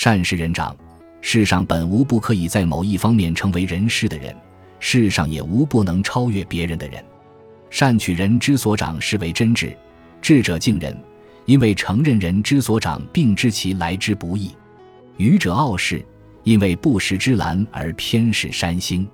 善是人长，世上本无不可以在某一方面成为人师的人，世上也无不能超越别人的人。善取人之所长，是为真智。智者敬人，因为承认人之所长，并知其来之不易。愚者傲世，因为不识之兰而偏视山星。